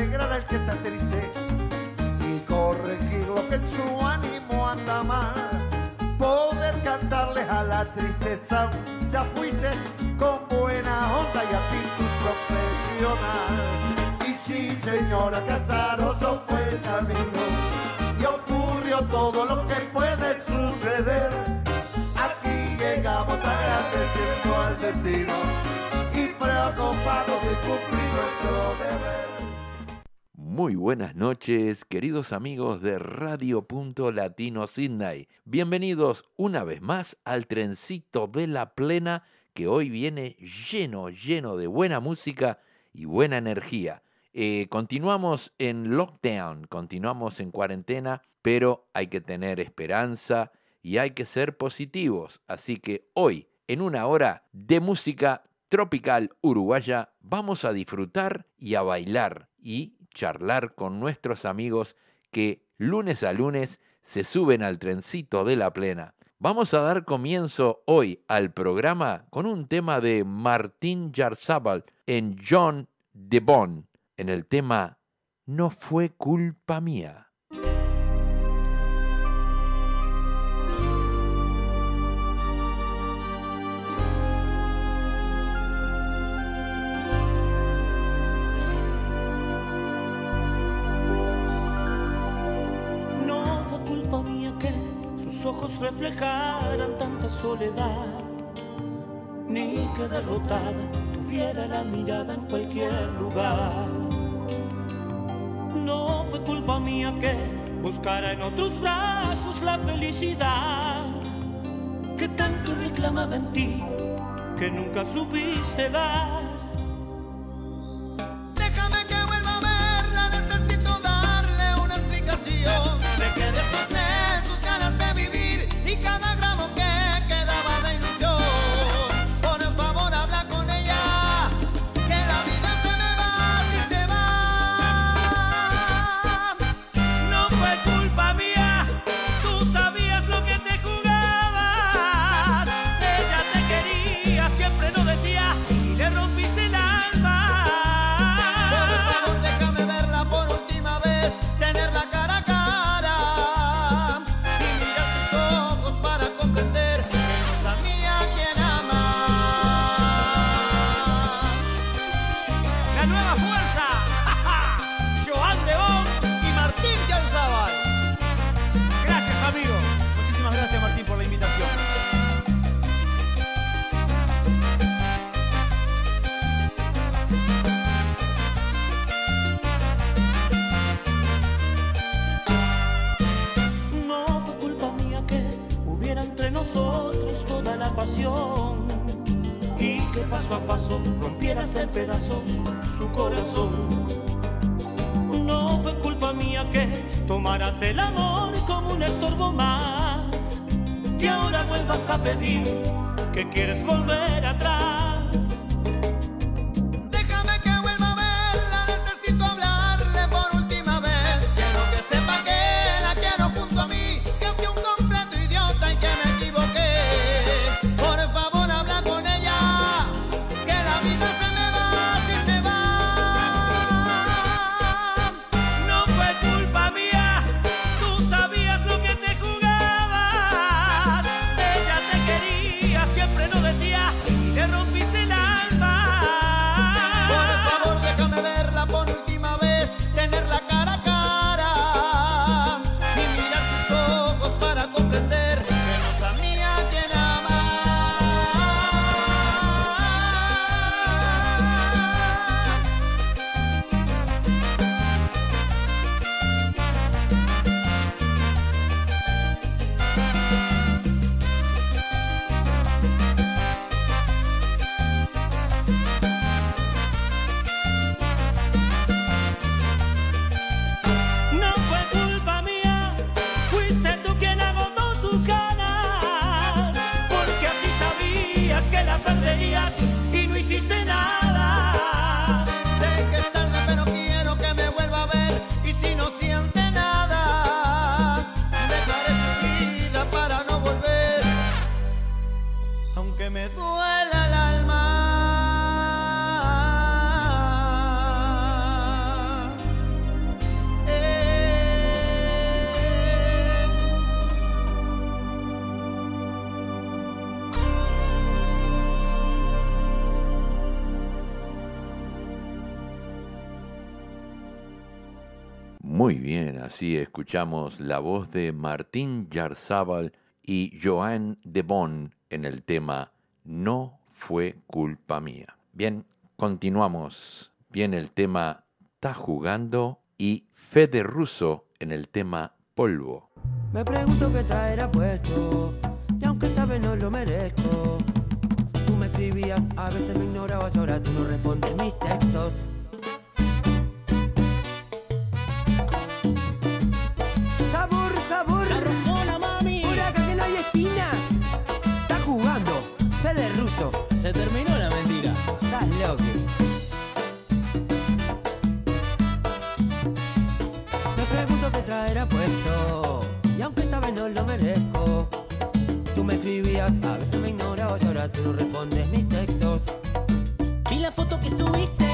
alegrar al que está triste y corregir lo que en su ánimo anda mal. Poder cantarles a la tristeza, ya fuiste con buena onda y actitud profesional. Y sí, señora Casaroso fue el camino y ocurrió todo lo que puede suceder. Aquí llegamos agradeciendo al destino y preocupados de cumplir nuestro deber. Muy buenas noches, queridos amigos de Radio Punto Latino Sydney. Bienvenidos una vez más al trencito de la plena que hoy viene lleno, lleno de buena música y buena energía. Eh, continuamos en lockdown, continuamos en cuarentena, pero hay que tener esperanza y hay que ser positivos. Así que hoy, en una hora de música tropical uruguaya, vamos a disfrutar y a bailar y charlar con nuestros amigos que lunes a lunes se suben al trencito de la plena. Vamos a dar comienzo hoy al programa con un tema de Martín Yarzábal en John de Bon, en el tema No fue culpa mía. Sus ojos reflejaran tanta soledad, ni que derrotada tuviera la mirada en cualquier lugar. No fue culpa mía que buscara en otros brazos la felicidad que tanto reclamaba en ti, que nunca supiste dar. Su corazón. No fue culpa mía que tomaras el amor como un estorbo más, que ahora vuelvas a pedir que quieres volver atrás. Muy bien, así escuchamos la voz de Martín Yarzábal y Joan de Bon en el tema No fue culpa mía. Bien, continuamos. Viene el tema Está jugando y Fede Russo en el tema Polvo. Me pregunto qué traerá puesto, y aunque sabes no lo merezco. Tú me escribías, a veces me ignorabas, ahora tú no respondes mis textos. Se terminó la mentira. estás loco. Me pregunto qué traerá puesto, y aunque sabes no lo merezco. Tú me escribías, a veces me ignorabas, ahora tú no respondes mis textos. Vi la foto que subiste.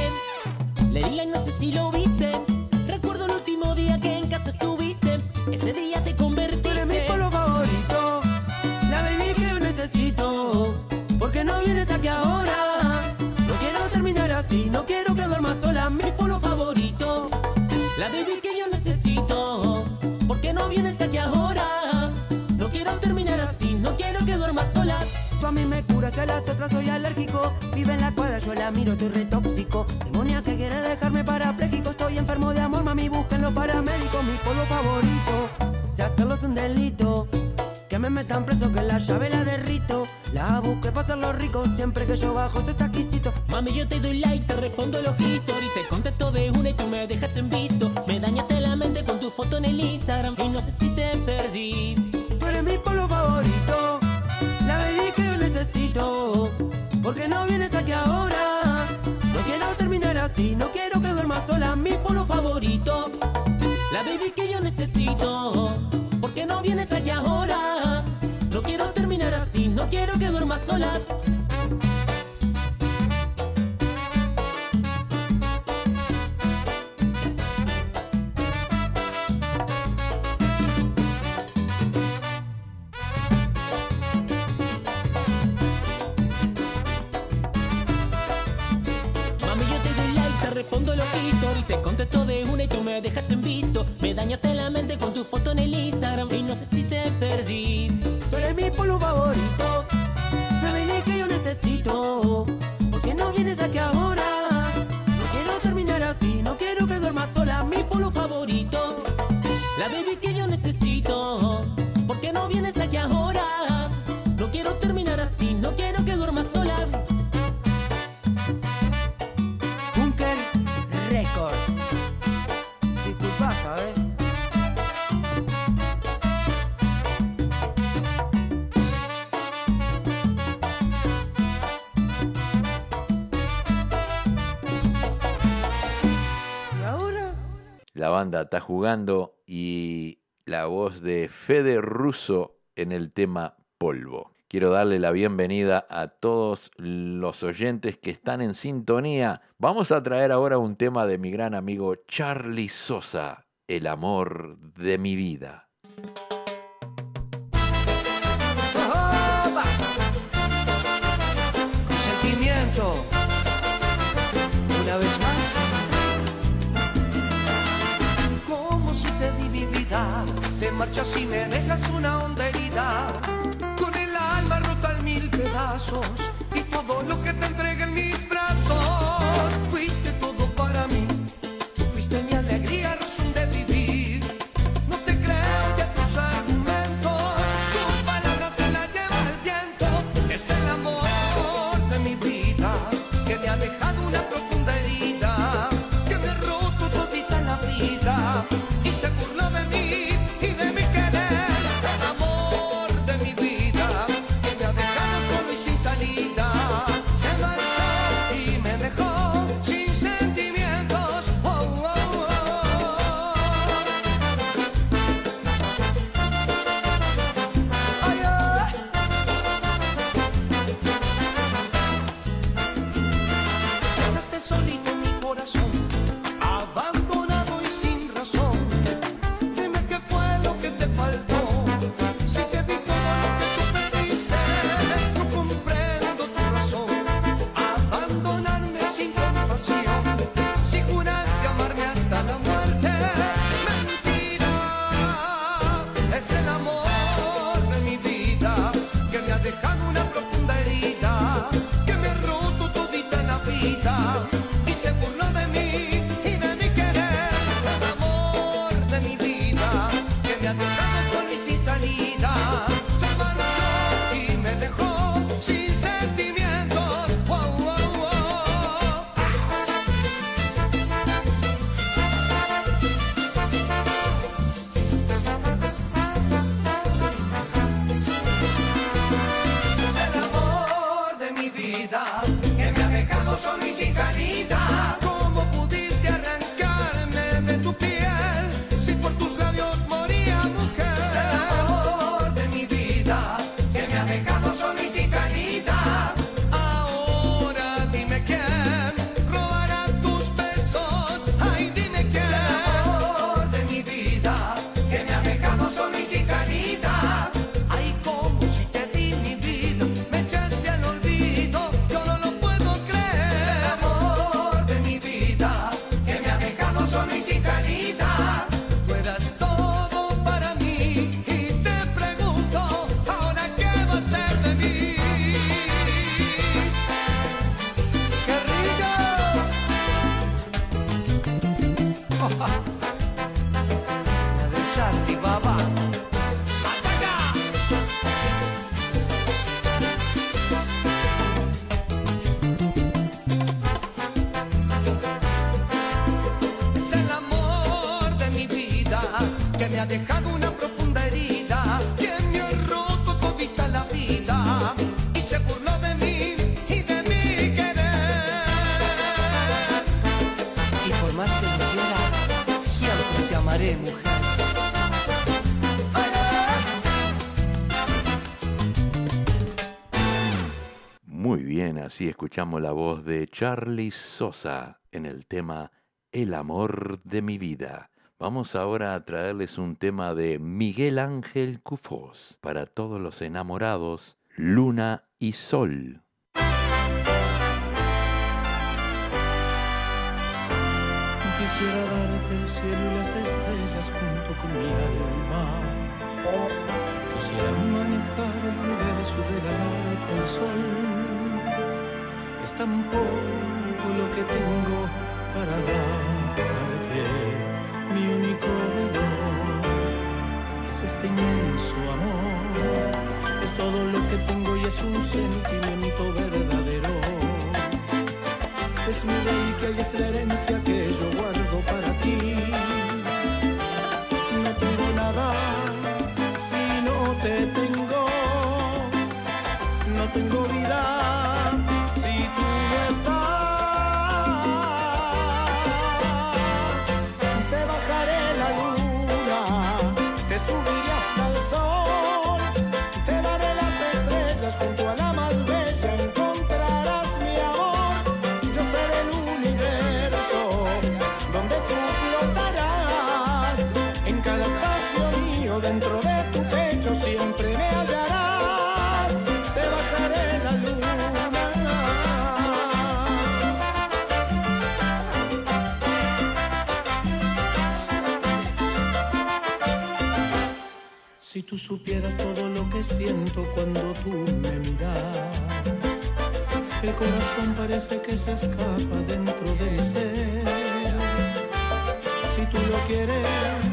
Le di like, no sé si lo viste. Recuerdo el último día que en casa estuviste. Ese día así, no quiero que duermas sola. Mi polo favorito, La baby que yo necesito. ¿Por qué no vienes aquí ahora? No quiero terminar así. No quiero que duermas sola. tú a mí me curas, a las otras soy alérgico. Vive en la cuadra, yo la miro, estoy re tóxico. Demonia que quiere dejarme parapléjico. Estoy enfermo de amor, mami, busquen los paramédicos. Mi polo favorito, si hacerlo es un delito. Que me metan preso, que la llave la derrito. La busco para hacerlo rico, siempre que yo bajo, soy exquisito. Mami, yo te doy like, te respondo los historias, te contesto de una y tú me dejas en visto. Me dañaste la mente con tu foto en el Instagram y no sé si te perdí. Tú eres mi polo favorito, la baby que yo necesito. Porque no vienes aquí ahora. No quiero terminar así, no quiero que duermas sola. Mi polo favorito, La baby que yo necesito. ¿Por qué no vienes aquí ahora? No quiero terminar así, no quiero que duermas sola. Está jugando y la voz de Fede Russo en el tema Polvo. Quiero darle la bienvenida a todos los oyentes que están en sintonía. Vamos a traer ahora un tema de mi gran amigo Charlie Sosa, El amor de mi vida. Marchas y me dejas una honda herida. Con el alma rota en mil pedazos y todo lo que te entregué y escuchamos la voz de Charlie Sosa en el tema El amor de mi vida. Vamos ahora a traerles un tema de Miguel Ángel Cufós para todos los enamorados, Luna y Sol. Quisiera darte el cielo y las estrellas junto con mi alma. Quisiera manejar el universo y regalarte el sol es tan lo que tengo para darte. Mi único valor es este inmenso amor. Es todo lo que tengo y es un sentimiento verdadero. Es mi rey que hay es la herencia que yo guardo para ti. tú supieras todo lo que siento cuando tú me miras. El corazón parece que se escapa dentro del ser. Si tú lo quieres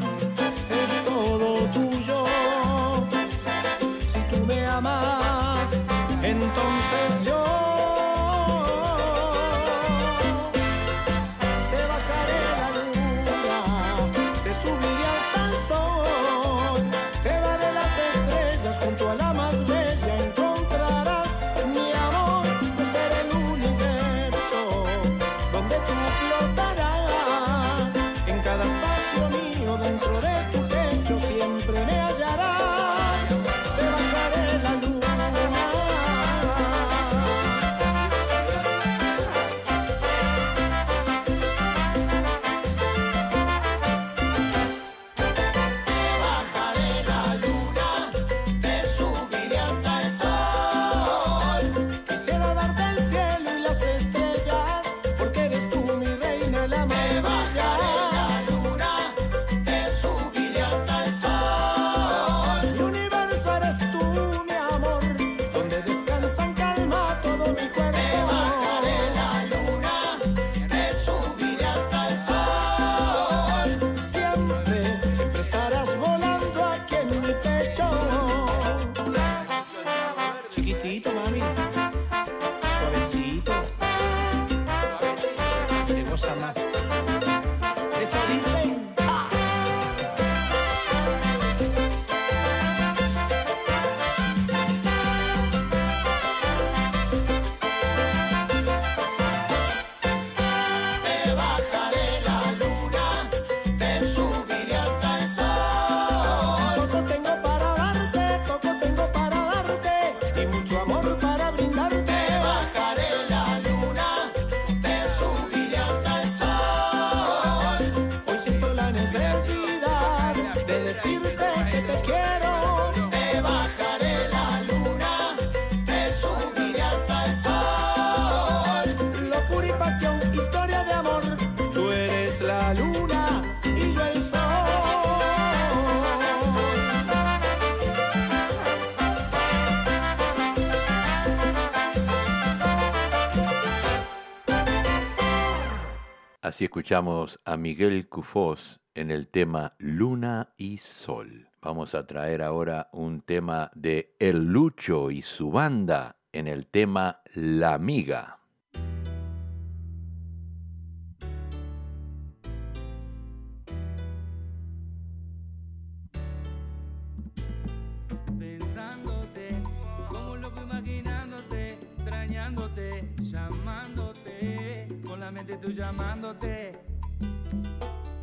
Así escuchamos a Miguel Cufós en el tema Luna y Sol. Vamos a traer ahora un tema de El Lucho y su banda en el tema La Amiga.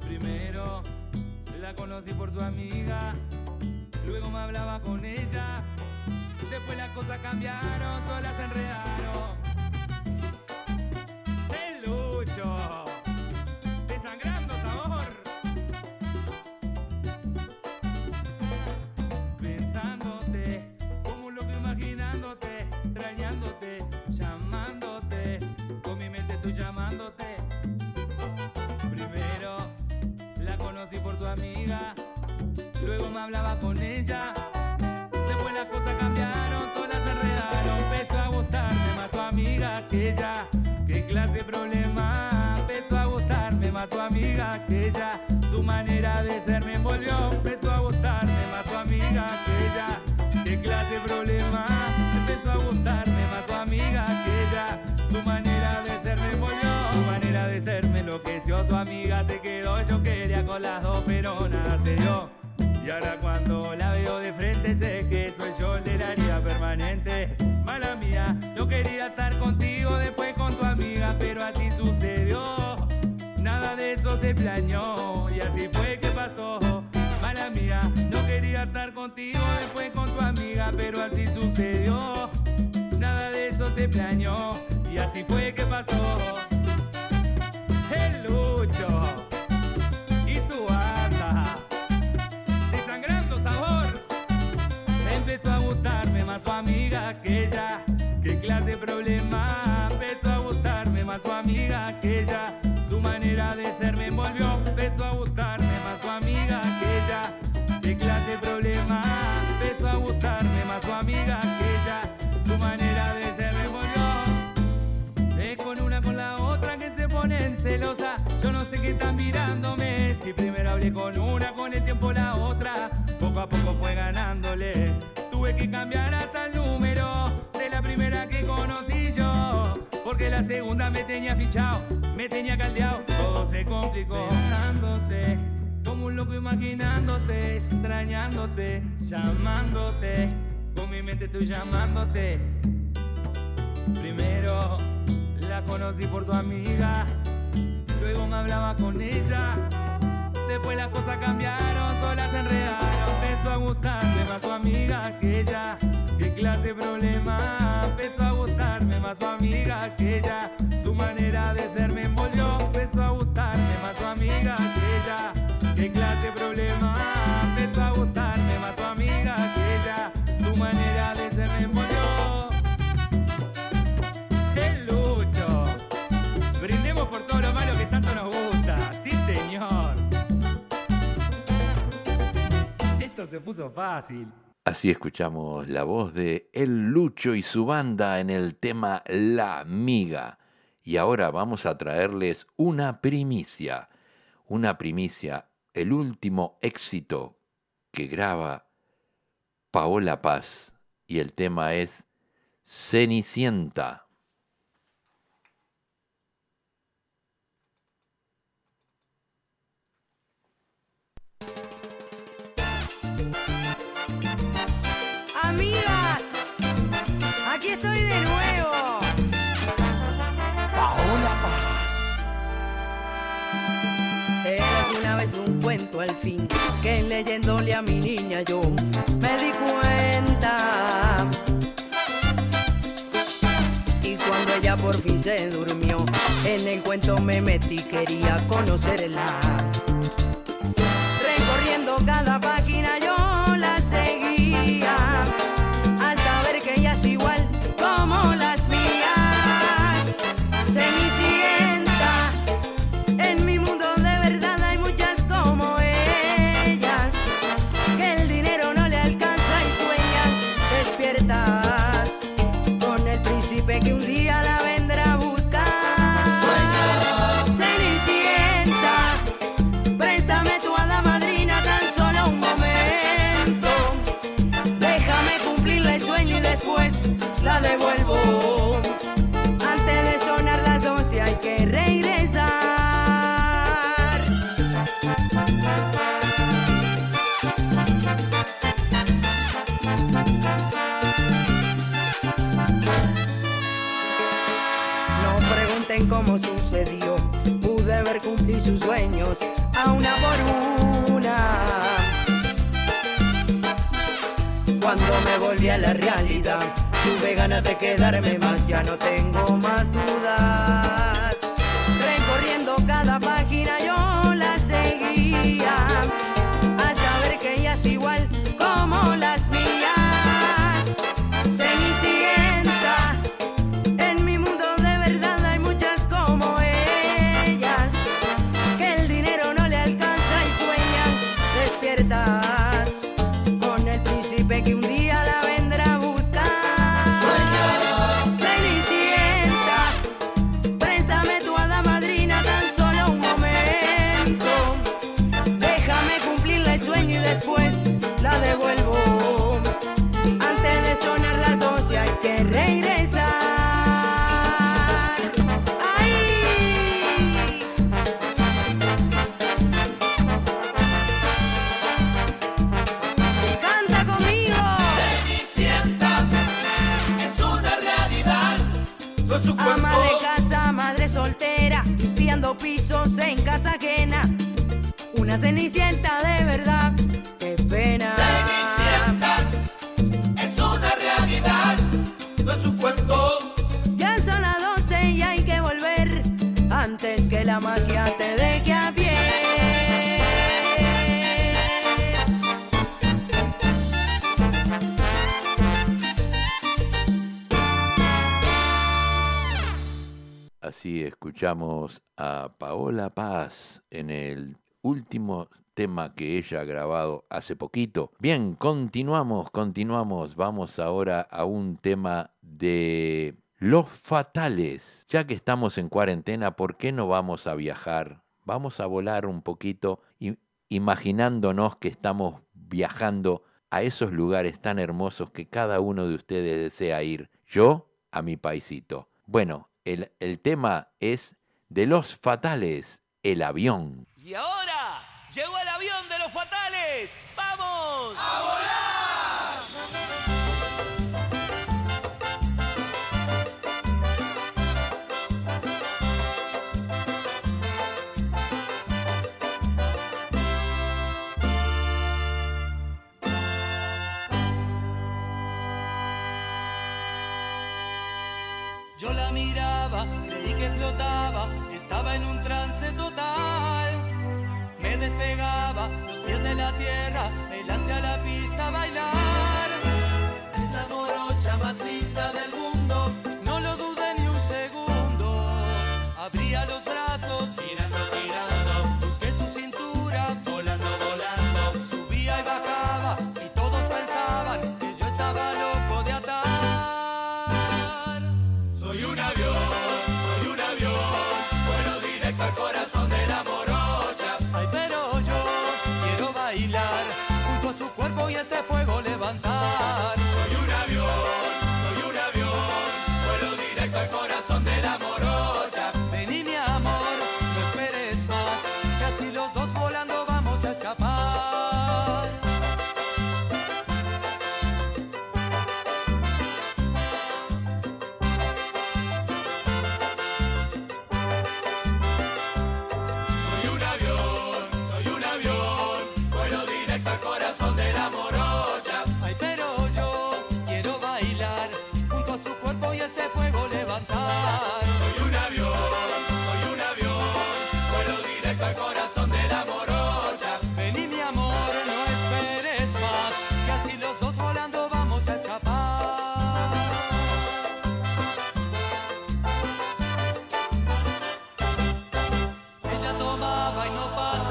Primero la conocí por su amiga, luego me hablaba con ella, después las cosas cambiaron, solas se enredaron. El hablaba con ella, después las cosas cambiaron, solas se enredaron, empezó a gustarme más su amiga que ella, qué clase de problema, empezó a gustarme más su amiga que ella, su manera de ser me envolvió, empezó a gustarme más su amiga que ella, qué clase de problema, empezó a gustarme más su amiga que ella, su manera de ser me envolvió, su manera de ser me enloqueció, su amiga se quedó, yo quería con las dos pero nada se dio. Y ahora cuando la veo de frente sé que soy yo el de la permanente. Mala mía, no quería estar contigo después con tu amiga, pero así sucedió. Nada de eso se planeó y así fue que pasó. Mala mía, no quería estar contigo después con tu amiga, pero así sucedió. Nada de eso se planeó y así fue que pasó. Su amiga que ella. Qué clase de problema. Empezó a gustarme más su amiga que ella. Su manera de ser me envolvió. Empezó a gustarme más su amiga que ella. Qué clase de problema. Empezó a gustarme más su amiga que ella. Su manera de ser me envolvió. Es con una con la otra que se ponen celosa. Yo no sé qué están mirándome. Si primero hablé con una, con el tiempo la otra. Poco a poco fue ganándole. Tuve que cambiar hasta el número de la primera que conocí yo. Porque la segunda me tenía fichado, me tenía caldeado. Todo se complicó. Pensándote, como un loco imaginándote, extrañándote, llamándote. Con mi mente estoy llamándote. Primero la conocí por su amiga, luego me hablaba con ella. Después las cosas cambiaron, solas se enredaron. Empezó a gustarme más su amiga que ella. Qué clase de problema. Empezó a gustarme más su amiga que ella. Su manera de ser me envolvió. Empezó a gustarme más su amiga que ella. se puso fácil. Así escuchamos la voz de El Lucho y su banda en el tema La Miga. Y ahora vamos a traerles una primicia. Una primicia, el último éxito que graba Paola Paz. Y el tema es Cenicienta. Al fin, que leyéndole a mi niña yo me di cuenta. Y cuando ella por fin se durmió, en el cuento me metí, quería conocerla. Recorriendo cada país y sus sueños a una por una. Cuando me volví a la realidad, tuve ganas de quedarme más, ya no tengo más dudas. escuchamos a Paola Paz en el último tema que ella ha grabado hace poquito. Bien, continuamos, continuamos. Vamos ahora a un tema de los fatales. Ya que estamos en cuarentena, ¿por qué no vamos a viajar? Vamos a volar un poquito imaginándonos que estamos viajando a esos lugares tan hermosos que cada uno de ustedes desea ir. Yo a mi paisito. Bueno, el, el tema es de los fatales, el avión. Y ahora llegó el avión de los fatales. ¡Vamos! ¡Vamos! tomaba y no pasaba.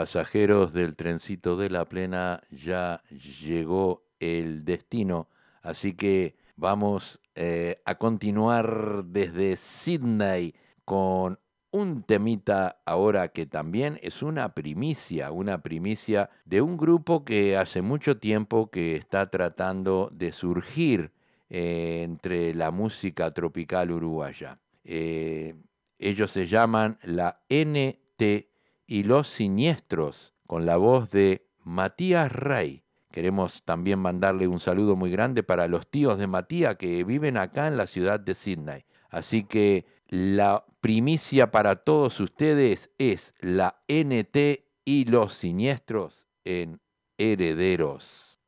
Pasajeros del trencito de la plena, ya llegó el destino, así que vamos eh, a continuar desde Sydney con un temita ahora que también es una primicia, una primicia de un grupo que hace mucho tiempo que está tratando de surgir eh, entre la música tropical uruguaya. Eh, ellos se llaman la NT y Los Siniestros, con la voz de Matías Rey. Queremos también mandarle un saludo muy grande para los tíos de Matías que viven acá en la ciudad de Sydney. Así que la primicia para todos ustedes es la NT y Los Siniestros en Herederos.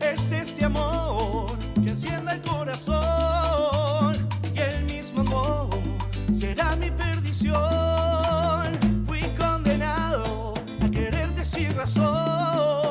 Es este amor que encienda el corazón será mi perdición. Fui condenado a quererte sin razón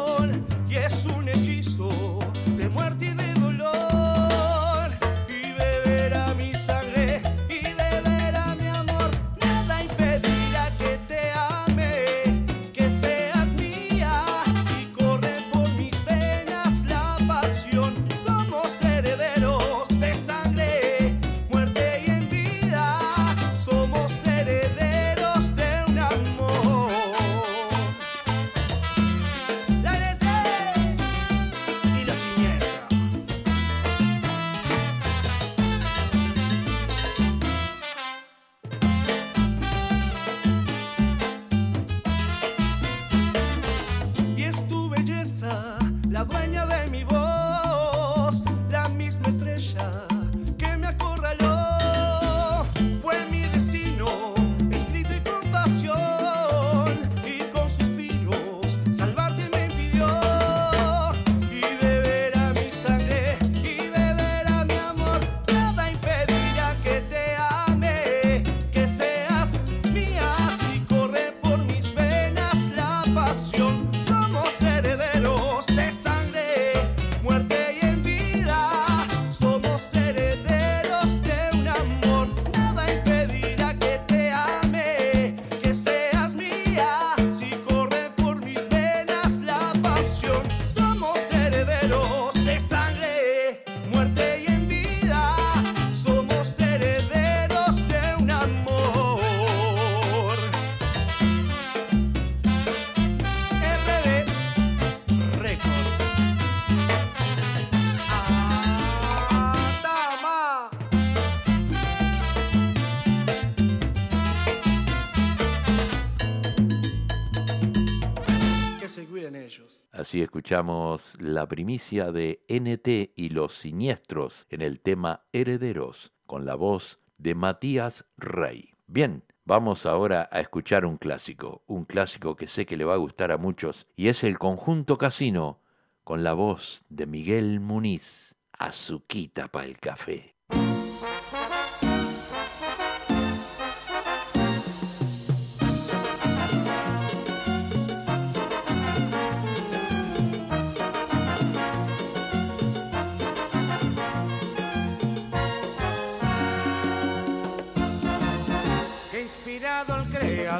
escuchamos la primicia de NT y los siniestros en el tema Herederos, con la voz de Matías Rey. Bien, vamos ahora a escuchar un clásico, un clásico que sé que le va a gustar a muchos, y es el conjunto casino, con la voz de Miguel Muniz, Azuquita para el café.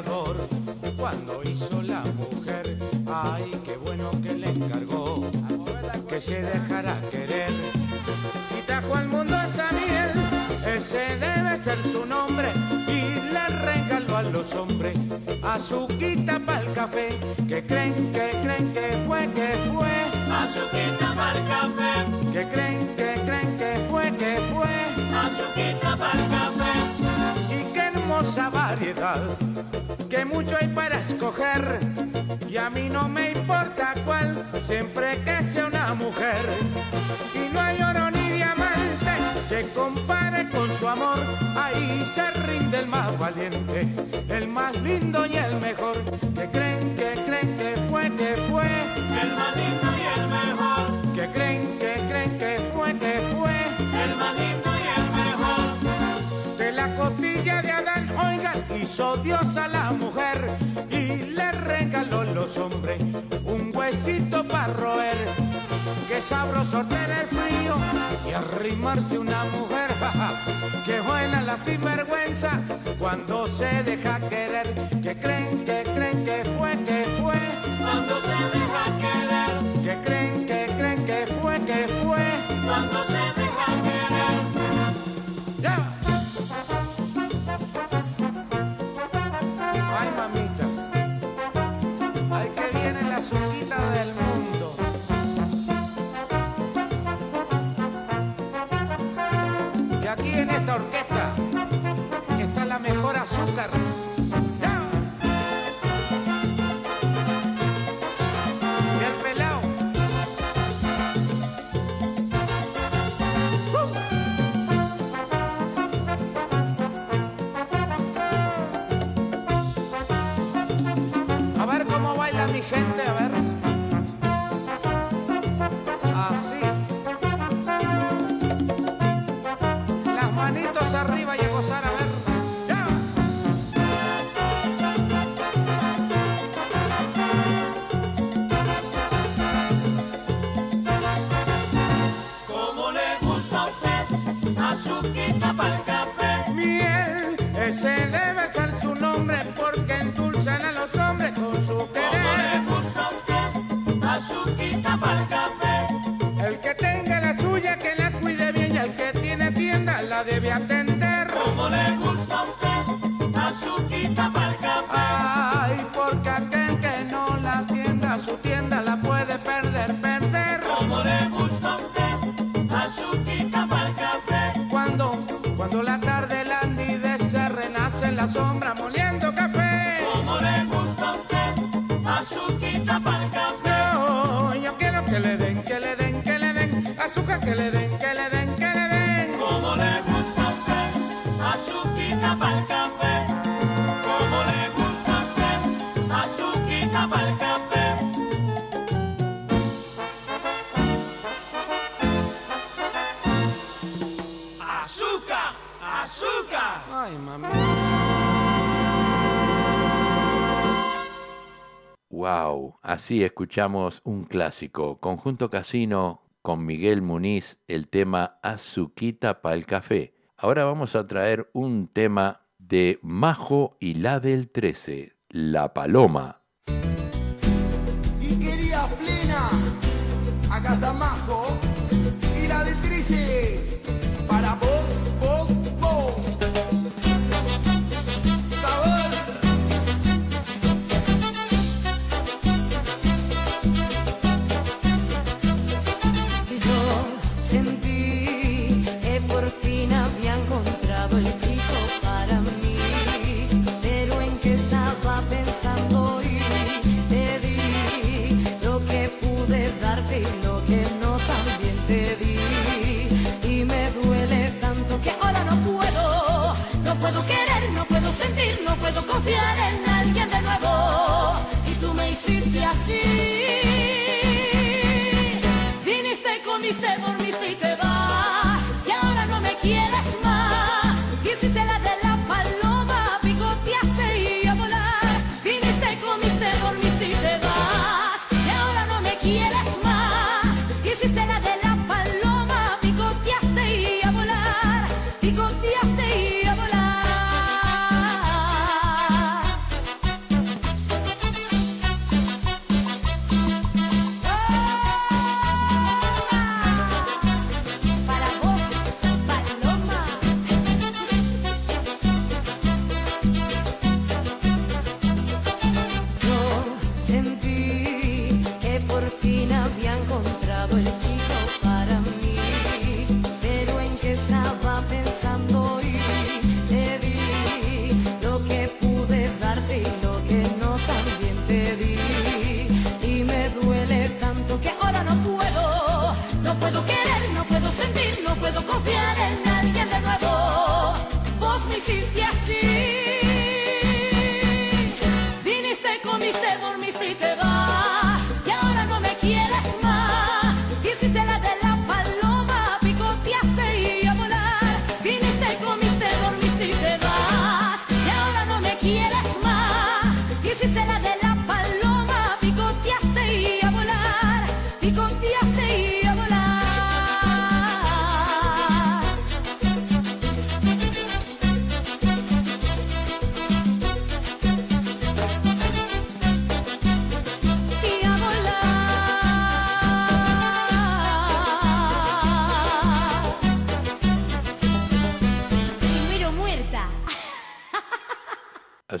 Creador cuando hizo la mujer. Ay, qué bueno que le encargó que se dejara querer y trajo al mundo esa miel. Ese debe ser su nombre y le regaló a los hombres azuquita para el café. Que creen, que creen que fue, que fue. Azuquita para el café, Que creen, que creen que fue, que fue. azuquita para el café, hermosa variedad, que mucho hay para escoger, y a mí no me importa cuál, siempre que sea una mujer. Y no hay oro ni diamante que compare con su amor, ahí se rinde el más valiente, el más lindo y el mejor, que creen, que creen que fue, que fue, el más lindo. hizo Dios a la mujer y le regaló los hombres un huesito para roer. Qué sabroso tener frío y arrimarse una mujer. Qué buena la sinvergüenza cuando se deja querer. Que creen, que creen que fue, que fue. Cuando se deja querer. Que creen, que creen que fue, que fue. Cuando se azúcar. Así escuchamos un clásico, Conjunto Casino con Miguel Muniz, el tema Azuquita para el café. Ahora vamos a traer un tema de Majo y la del 13, La Paloma.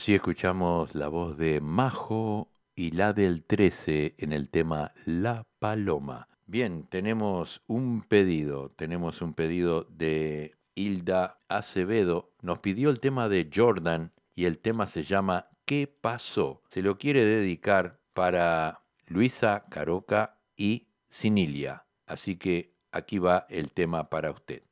Así escuchamos la voz de Majo y la del 13 en el tema La Paloma. Bien, tenemos un pedido, tenemos un pedido de Hilda Acevedo. Nos pidió el tema de Jordan y el tema se llama ¿Qué pasó? Se lo quiere dedicar para Luisa Caroca y Sinilia. Así que aquí va el tema para usted.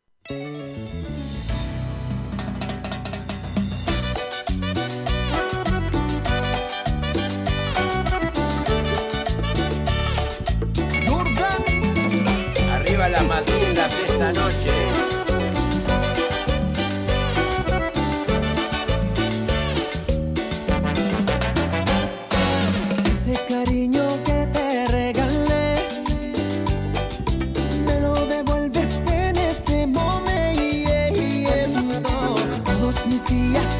Todos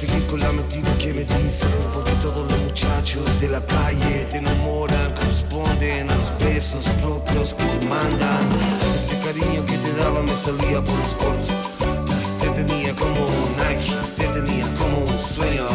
seguir con la mentira que me dices? Porque todos los muchachos de la calle te enamoran, corresponden a los besos propios que te mandan. Este cariño que te daba me salía por los poros. Te tenía como un ángel, te tenía como un sueño.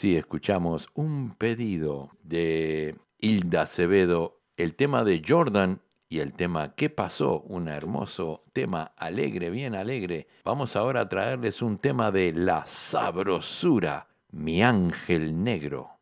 Así escuchamos un pedido de Hilda Acevedo, el tema de Jordan y el tema ¿Qué pasó? Un hermoso tema alegre, bien alegre. Vamos ahora a traerles un tema de La Sabrosura, Mi Ángel Negro.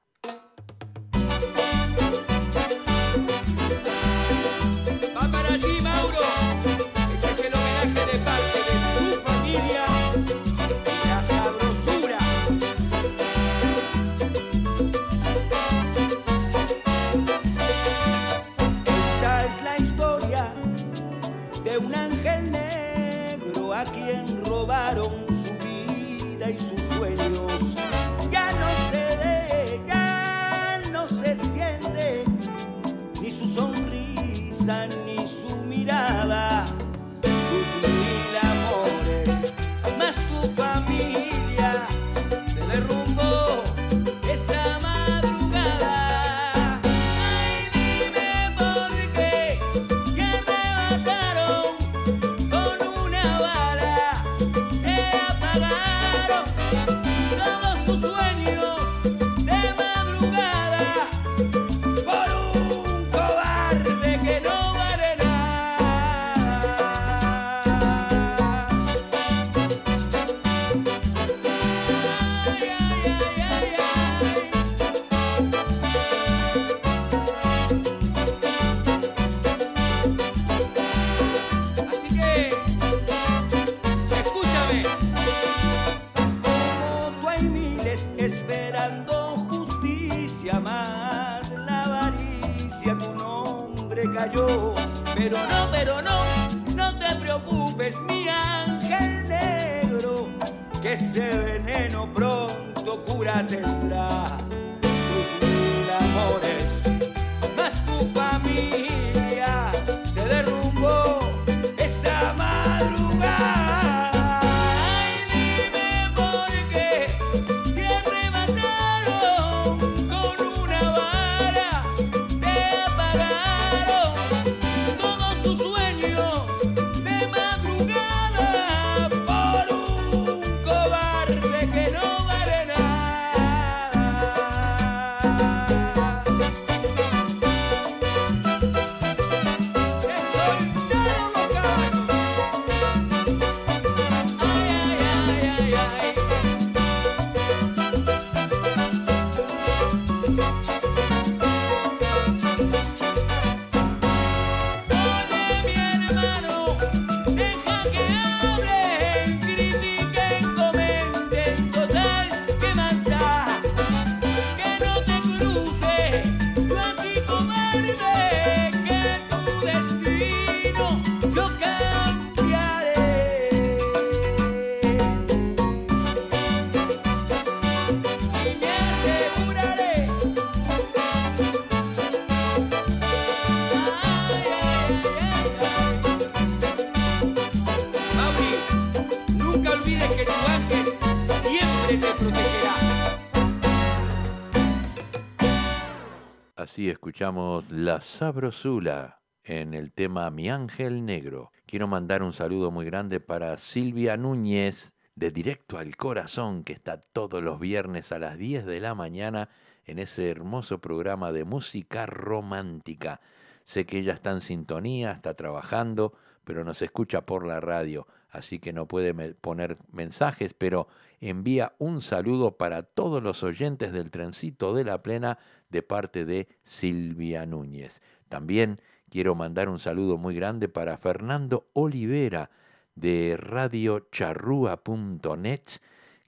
La Sabrosula en el tema Mi Ángel Negro. Quiero mandar un saludo muy grande para Silvia Núñez de Directo al Corazón, que está todos los viernes a las 10 de la mañana en ese hermoso programa de música romántica. Sé que ella está en sintonía, está trabajando, pero nos escucha por la radio, así que no puede poner mensajes, pero envía un saludo para todos los oyentes del trencito de la plena de parte de Silvia Núñez. También quiero mandar un saludo muy grande para Fernando Olivera de radiocharrúa.net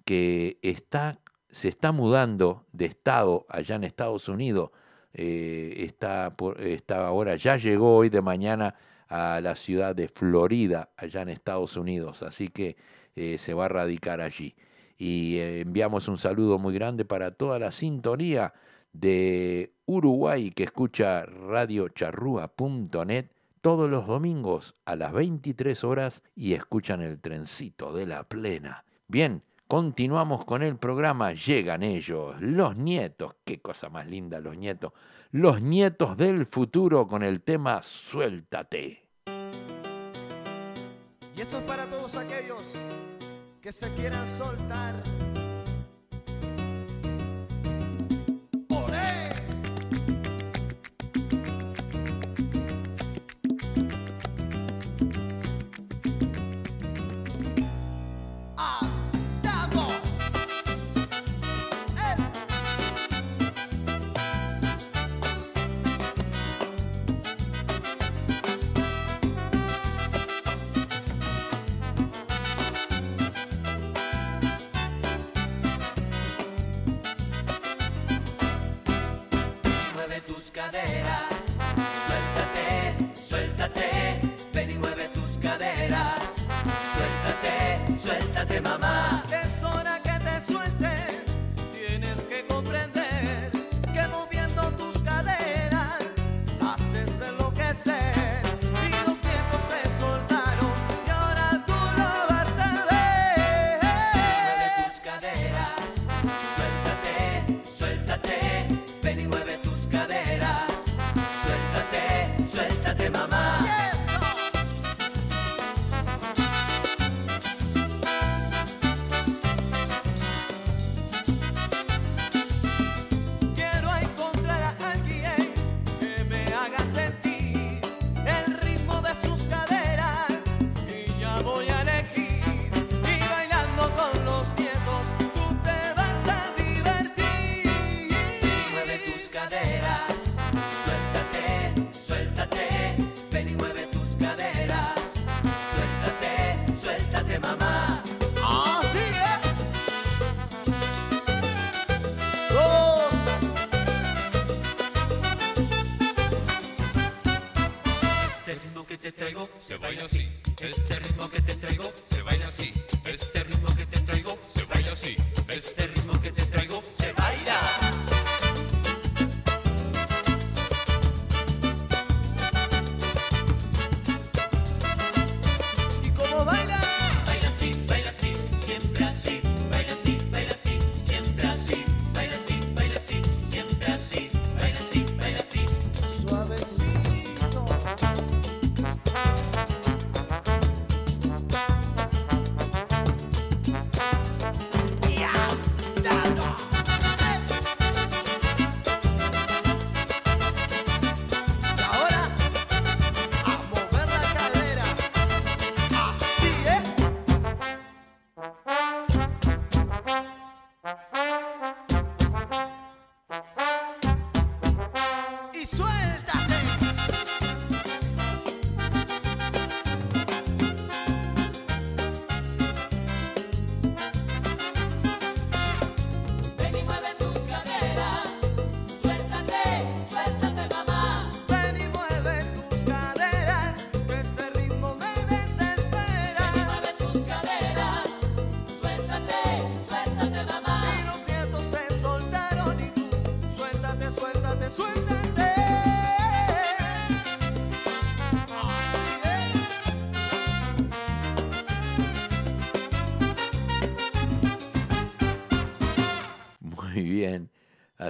que está, se está mudando de estado allá en Estados Unidos. Eh, está, por- está ahora, ya llegó hoy de mañana a la ciudad de Florida, allá en Estados Unidos, así que eh, se va a radicar allí. Y eh, enviamos un saludo muy grande para toda la sintonía de Uruguay que escucha radiocharrúa.net todos los domingos a las 23 horas y escuchan el trencito de la plena. Bien, continuamos con el programa. Llegan ellos, los nietos. Qué cosa más linda, los nietos. Los nietos del futuro con el tema Suéltate. Y esto es para todos aquellos que se quieran soltar.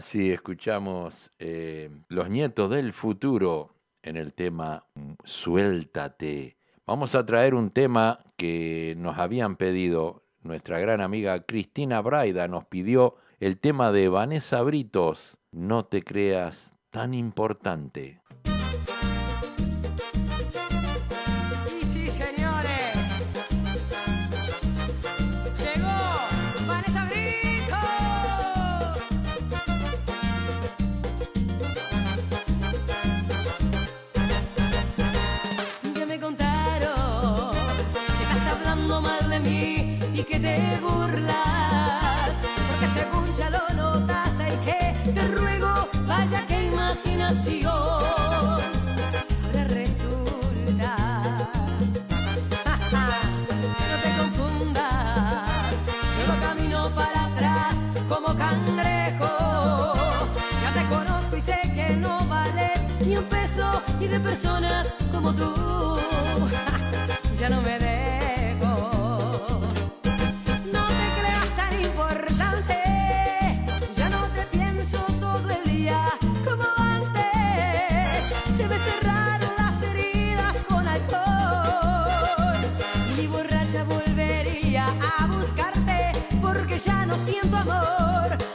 Así escuchamos eh, Los Nietos del Futuro en el tema mm, Suéltate. Vamos a traer un tema que nos habían pedido. Nuestra gran amiga Cristina Braida nos pidió el tema de Vanessa Britos, No te creas tan importante. Ahora resulta, no te confundas, llevo camino para atrás como cangrejo. Ya te conozco y sé que no vales ni un peso y de personas como tú ya no me ya no siento amor.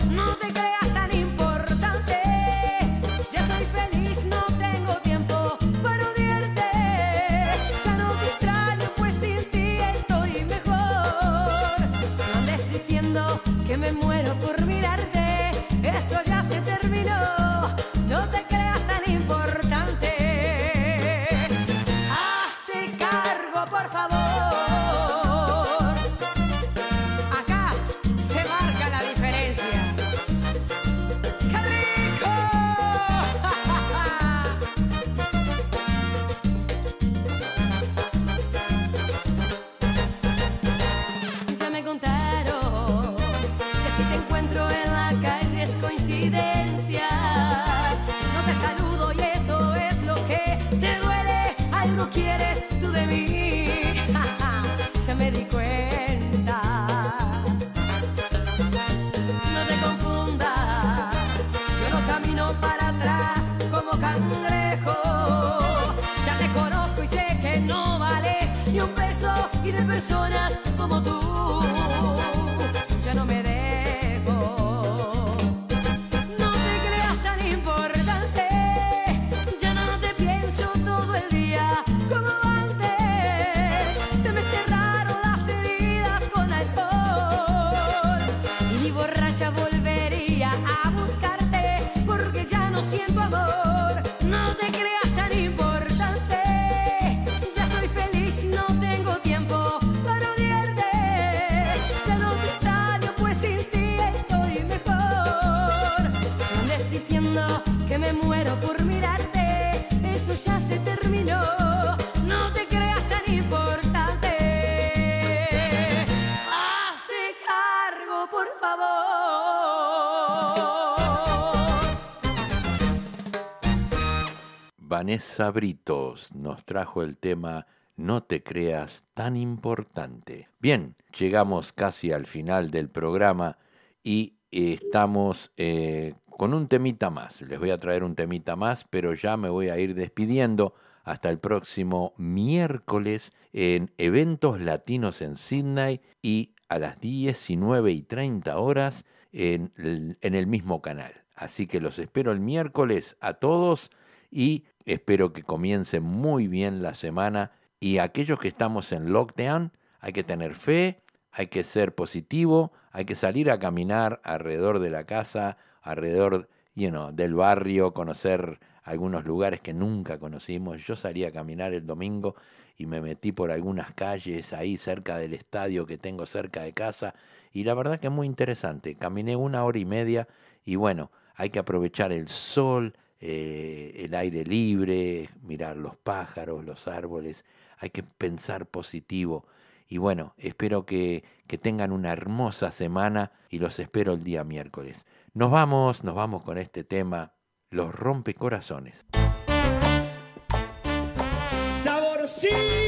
Vanessa Britos nos trajo el tema No te creas tan importante. Bien, llegamos casi al final del programa y estamos eh, con un temita más. Les voy a traer un temita más, pero ya me voy a ir despidiendo hasta el próximo miércoles en Eventos Latinos en Sydney y a las 19 y 30 horas en el, en el mismo canal. Así que los espero el miércoles a todos y espero que comience muy bien la semana. Y aquellos que estamos en lockdown, hay que tener fe, hay que ser positivo, hay que salir a caminar alrededor de la casa, alrededor you know, del barrio, conocer algunos lugares que nunca conocimos. Yo salí a caminar el domingo y me metí por algunas calles ahí cerca del estadio que tengo cerca de casa y la verdad que es muy interesante. Caminé una hora y media y bueno, hay que aprovechar el sol, eh, el aire libre, mirar los pájaros, los árboles, hay que pensar positivo. Y bueno, espero que, que tengan una hermosa semana y los espero el día miércoles. Nos vamos, nos vamos con este tema, los rompecorazones. Saborcito.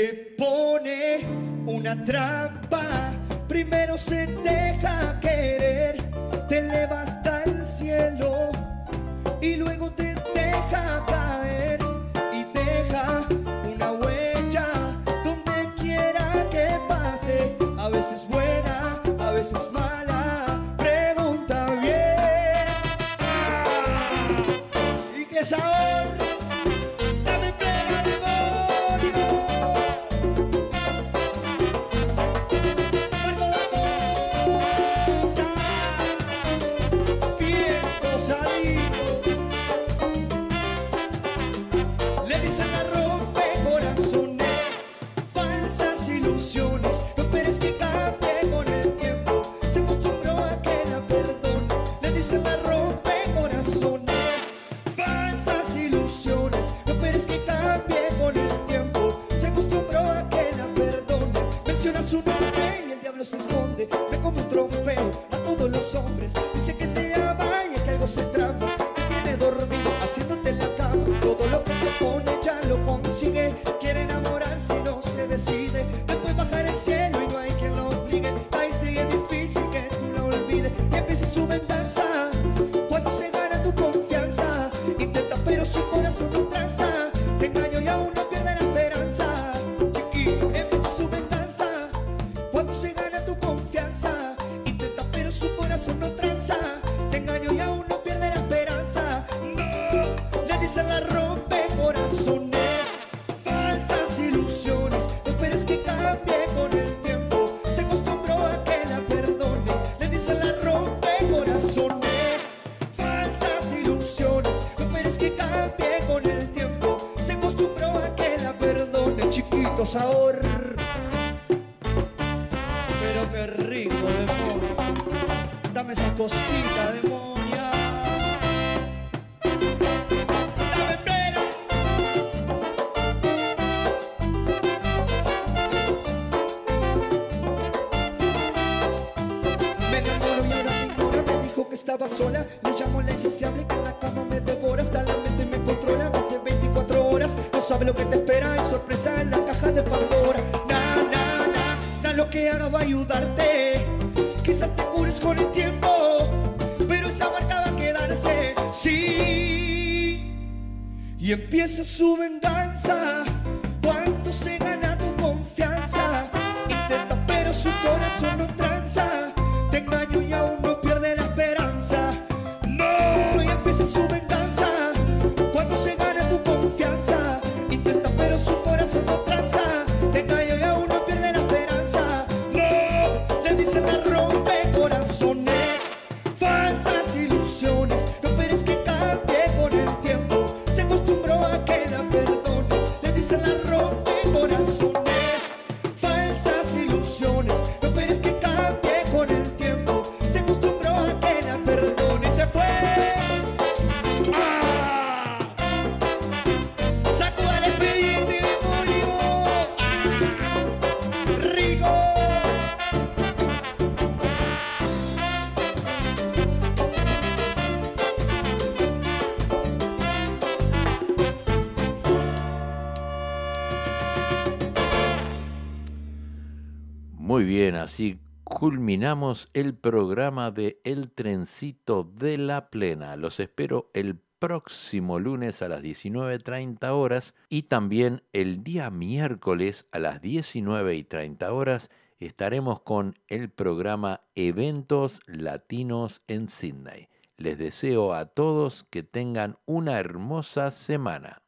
Te pone una trampa. Primero se deja querer, te eleva hasta el cielo y luego te deja caer y deja una huella donde quiera que pase. A veces buena, a veces mala. Estaba sola. Le llamo la insaciable que en la cama me devora. Hasta la mente me controla. Más de 24 horas. No sabe lo que te espera. Hay sorpresa en la caja de Pandora. Na, na, na, na, lo que haga va a ayudarte. Quizás te cures con el tiempo. Pero esa marca va a quedarse. Sí. Y empieza su venganza. Así culminamos el programa de El Trencito de la Plena. Los espero el próximo lunes a las 19.30 horas y también el día miércoles a las 19.30 horas estaremos con el programa Eventos Latinos en Sydney. Les deseo a todos que tengan una hermosa semana.